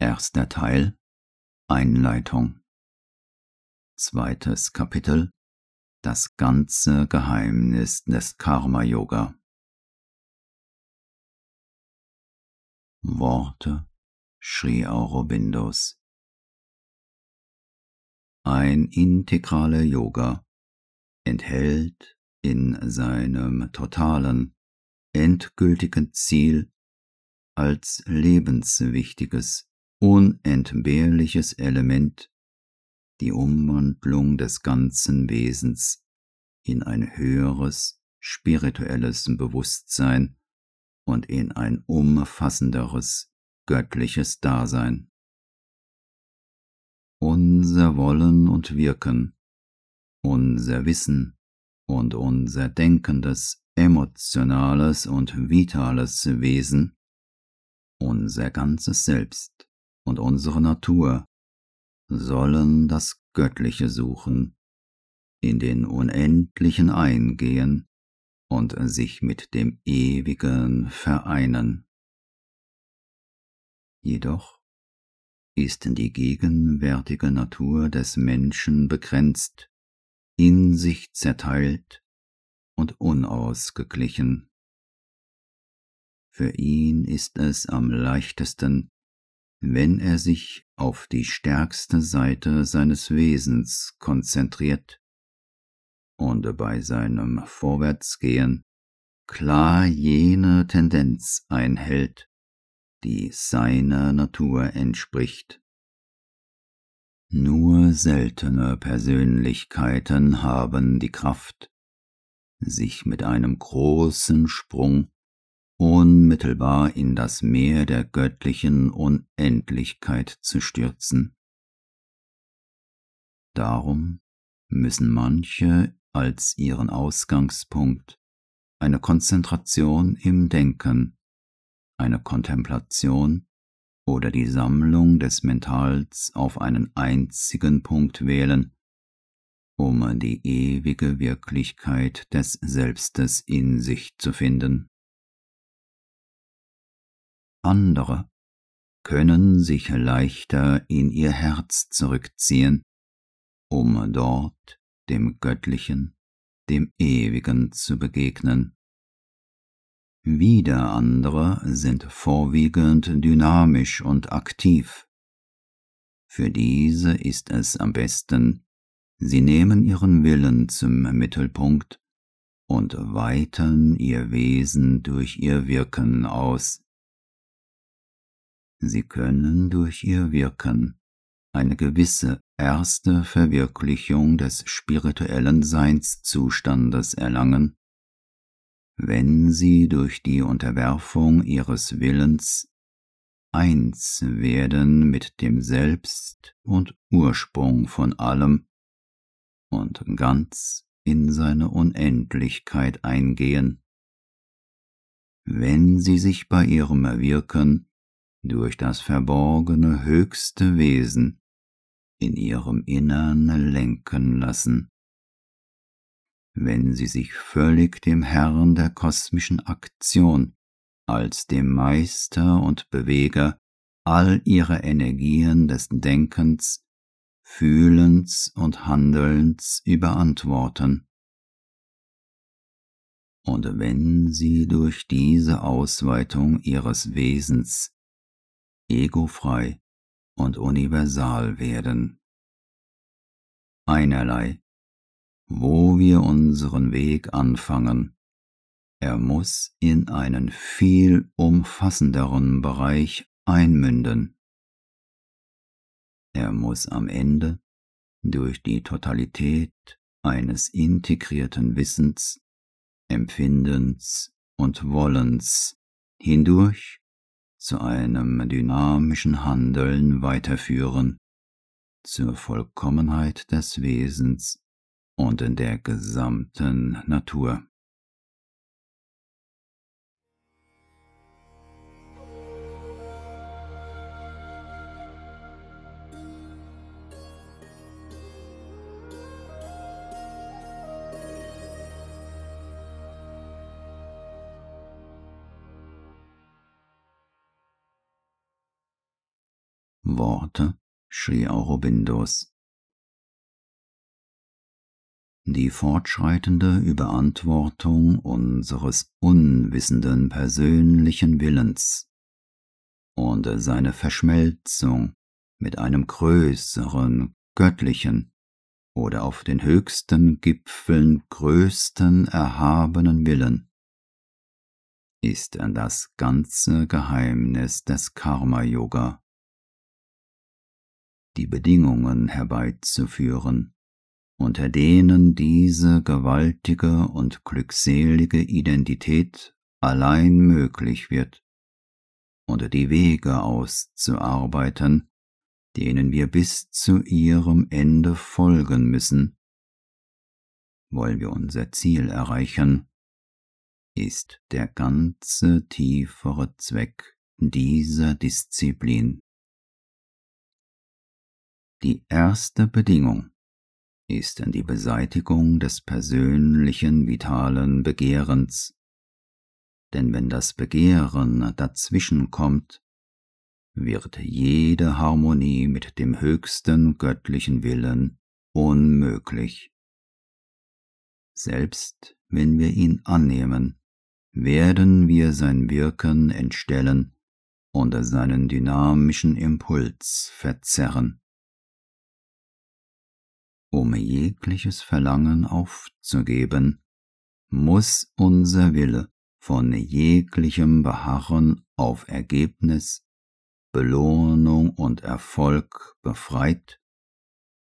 Erster Teil. Einleitung. Zweites Kapitel. Das ganze Geheimnis des Karma Yoga. Worte. Sri Aurobindos. Ein integraler Yoga enthält in seinem totalen, endgültigen Ziel als lebenswichtiges unentbehrliches Element, die Umwandlung des ganzen Wesens in ein höheres spirituelles Bewusstsein und in ein umfassenderes göttliches Dasein. Unser Wollen und Wirken, unser Wissen und unser denkendes, emotionales und vitales Wesen, unser ganzes Selbst und unsere Natur sollen das Göttliche suchen, in den Unendlichen eingehen und sich mit dem Ewigen vereinen. Jedoch ist die gegenwärtige Natur des Menschen begrenzt, in sich zerteilt und unausgeglichen. Für ihn ist es am leichtesten, wenn er sich auf die stärkste Seite seines Wesens konzentriert und bei seinem Vorwärtsgehen klar jene Tendenz einhält, die seiner Natur entspricht. Nur seltene Persönlichkeiten haben die Kraft, sich mit einem großen Sprung unmittelbar in das Meer der göttlichen Unendlichkeit zu stürzen. Darum müssen manche als ihren Ausgangspunkt eine Konzentration im Denken, eine Kontemplation oder die Sammlung des Mentals auf einen einzigen Punkt wählen, um die ewige Wirklichkeit des Selbstes in sich zu finden. Andere können sich leichter in ihr Herz zurückziehen, um dort dem Göttlichen, dem Ewigen zu begegnen. Wieder andere sind vorwiegend dynamisch und aktiv. Für diese ist es am besten, sie nehmen ihren Willen zum Mittelpunkt und weitern ihr Wesen durch ihr Wirken aus. Sie können durch ihr Wirken eine gewisse erste Verwirklichung des spirituellen Seinszustandes erlangen, wenn sie durch die Unterwerfung ihres Willens eins werden mit dem Selbst und Ursprung von allem und ganz in seine Unendlichkeit eingehen. Wenn sie sich bei ihrem Wirken durch das verborgene höchste Wesen in ihrem Innern lenken lassen. Wenn sie sich völlig dem Herrn der kosmischen Aktion als dem Meister und Beweger all ihrer Energien des Denkens, Fühlens und Handelns überantworten. Und wenn sie durch diese Ausweitung ihres Wesens egofrei und universal werden. Einerlei, wo wir unseren Weg anfangen, er muss in einen viel umfassenderen Bereich einmünden. Er muss am Ende durch die Totalität eines integrierten Wissens, Empfindens und Wollens hindurch zu einem dynamischen Handeln weiterführen, zur Vollkommenheit des Wesens und in der gesamten Natur. Worte Sri Aurobindos. Die fortschreitende Überantwortung unseres unwissenden persönlichen Willens und seine Verschmelzung mit einem größeren, göttlichen oder auf den höchsten Gipfeln größten erhabenen Willen ist das ganze Geheimnis des Karma-Yoga. Die Bedingungen herbeizuführen, unter denen diese gewaltige und glückselige Identität allein möglich wird, und die Wege auszuarbeiten, denen wir bis zu ihrem Ende folgen müssen, wollen wir unser Ziel erreichen, ist der ganze tiefere Zweck dieser Disziplin. Die erste Bedingung ist die Beseitigung des persönlichen vitalen Begehrens, denn wenn das Begehren dazwischenkommt, wird jede Harmonie mit dem höchsten göttlichen Willen unmöglich. Selbst wenn wir ihn annehmen, werden wir sein Wirken entstellen und seinen dynamischen Impuls verzerren. Um jegliches Verlangen aufzugeben, muss unser Wille von jeglichem Beharren auf Ergebnis, Belohnung und Erfolg befreit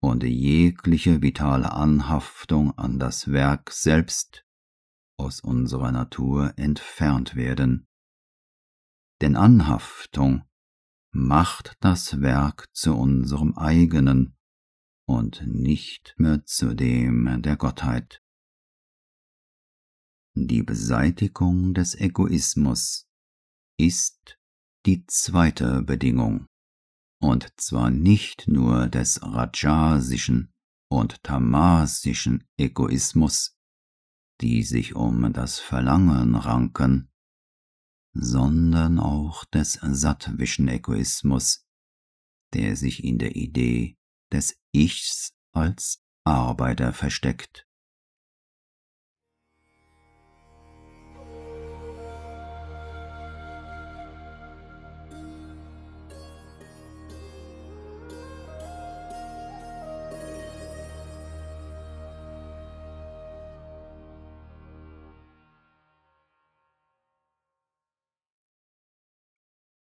und jegliche vitale Anhaftung an das Werk selbst aus unserer Natur entfernt werden. Denn Anhaftung macht das Werk zu unserem eigenen und nicht mehr zu dem der Gottheit. Die Beseitigung des Egoismus ist die zweite Bedingung, und zwar nicht nur des rajasischen und tamasischen Egoismus, die sich um das Verlangen ranken, sondern auch des sattwischen Egoismus, der sich in der Idee des Ichs als Arbeiter versteckt.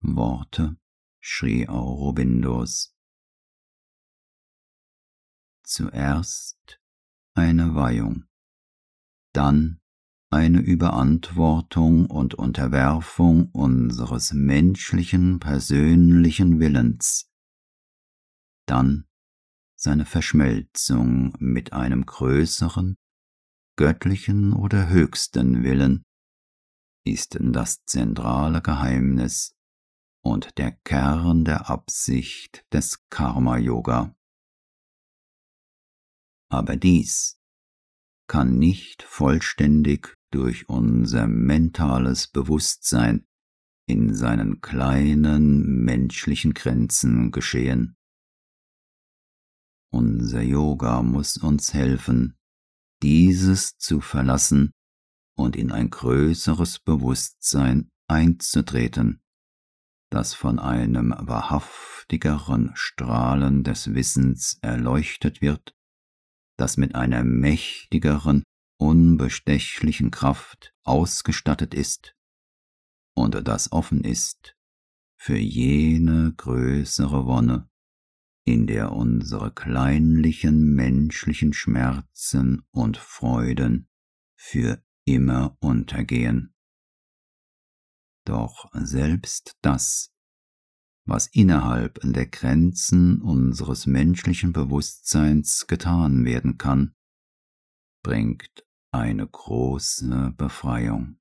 Worte Sri Aurobindos. Zuerst eine Weihung, dann eine Überantwortung und Unterwerfung unseres menschlichen persönlichen Willens, dann seine Verschmelzung mit einem größeren, göttlichen oder höchsten Willen, ist das zentrale Geheimnis und der Kern der Absicht des Karma-Yoga. Aber dies kann nicht vollständig durch unser mentales Bewusstsein in seinen kleinen menschlichen Grenzen geschehen. Unser Yoga muss uns helfen, dieses zu verlassen und in ein größeres Bewusstsein einzutreten das von einem wahrhaftigeren Strahlen des Wissens erleuchtet wird, das mit einer mächtigeren, unbestechlichen Kraft ausgestattet ist und das offen ist für jene größere Wonne, in der unsere kleinlichen menschlichen Schmerzen und Freuden für immer untergehen. Doch selbst das, was innerhalb der Grenzen unseres menschlichen Bewusstseins getan werden kann, bringt eine große Befreiung.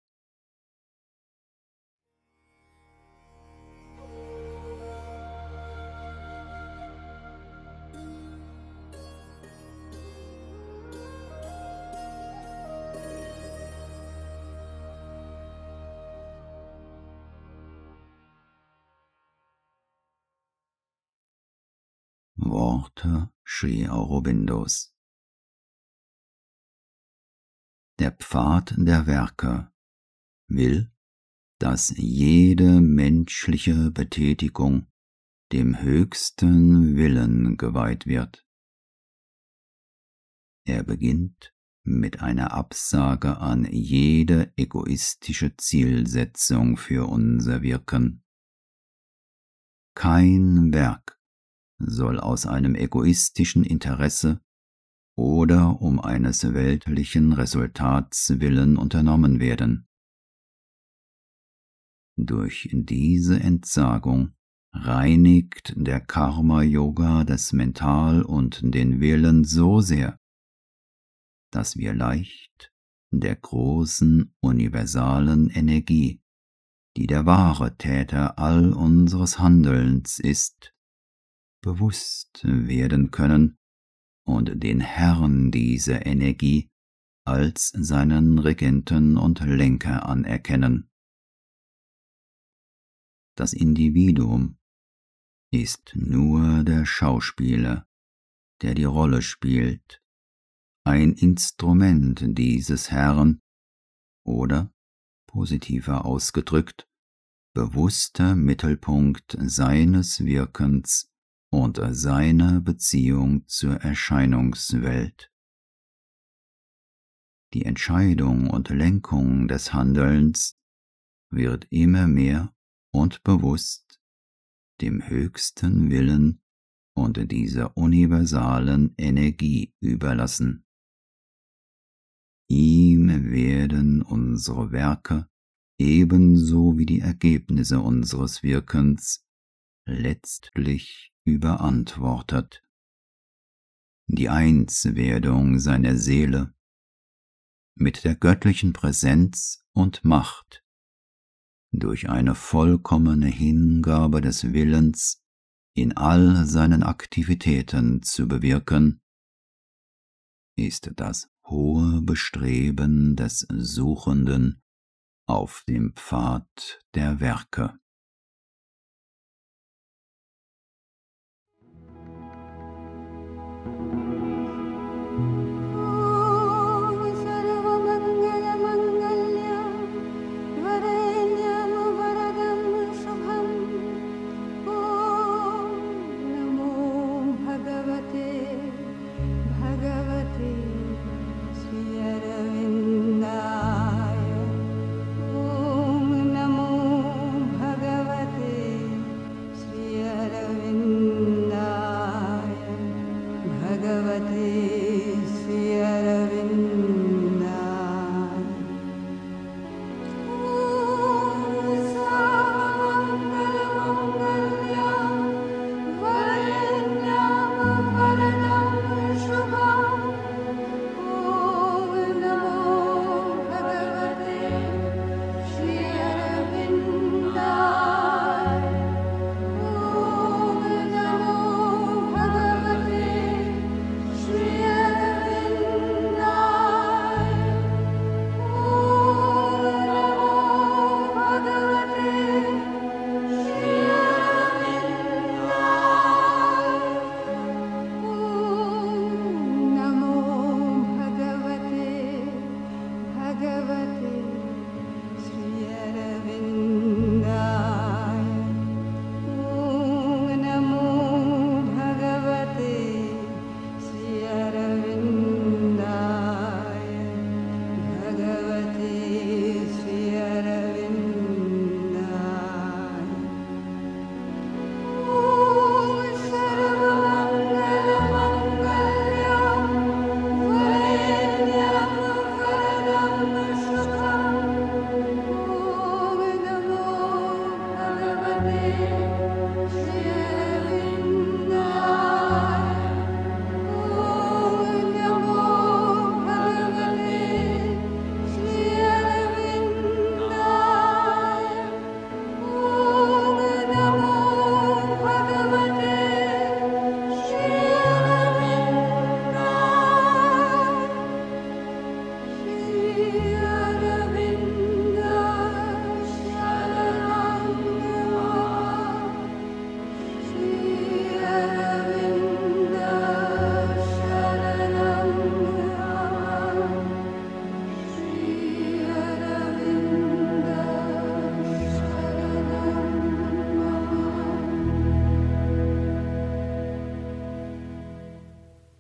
Worte Sri Aurobindos. Der Pfad der Werke will, dass jede menschliche Betätigung dem höchsten Willen geweiht wird. Er beginnt mit einer Absage an jede egoistische Zielsetzung für unser Wirken. Kein Werk soll aus einem egoistischen Interesse oder um eines weltlichen Resultats willen unternommen werden. Durch diese Entsagung reinigt der Karma-Yoga das Mental und den Willen so sehr, dass wir leicht der großen universalen Energie, die der wahre Täter all unseres Handelns ist, bewusst werden können und den Herrn dieser Energie als seinen Regenten und Lenker anerkennen. Das Individuum ist nur der Schauspieler, der die Rolle spielt, ein Instrument dieses Herrn oder, positiver ausgedrückt, bewusster Mittelpunkt seines Wirkens und seiner Beziehung zur Erscheinungswelt. Die Entscheidung und Lenkung des Handelns wird immer mehr und bewusst dem höchsten Willen und dieser universalen Energie überlassen. Ihm werden unsere Werke ebenso wie die Ergebnisse unseres Wirkens letztlich überantwortet. Die Einswerdung seiner Seele mit der göttlichen Präsenz und Macht durch eine vollkommene Hingabe des Willens in all seinen Aktivitäten zu bewirken, ist das hohe Bestreben des Suchenden auf dem Pfad der Werke.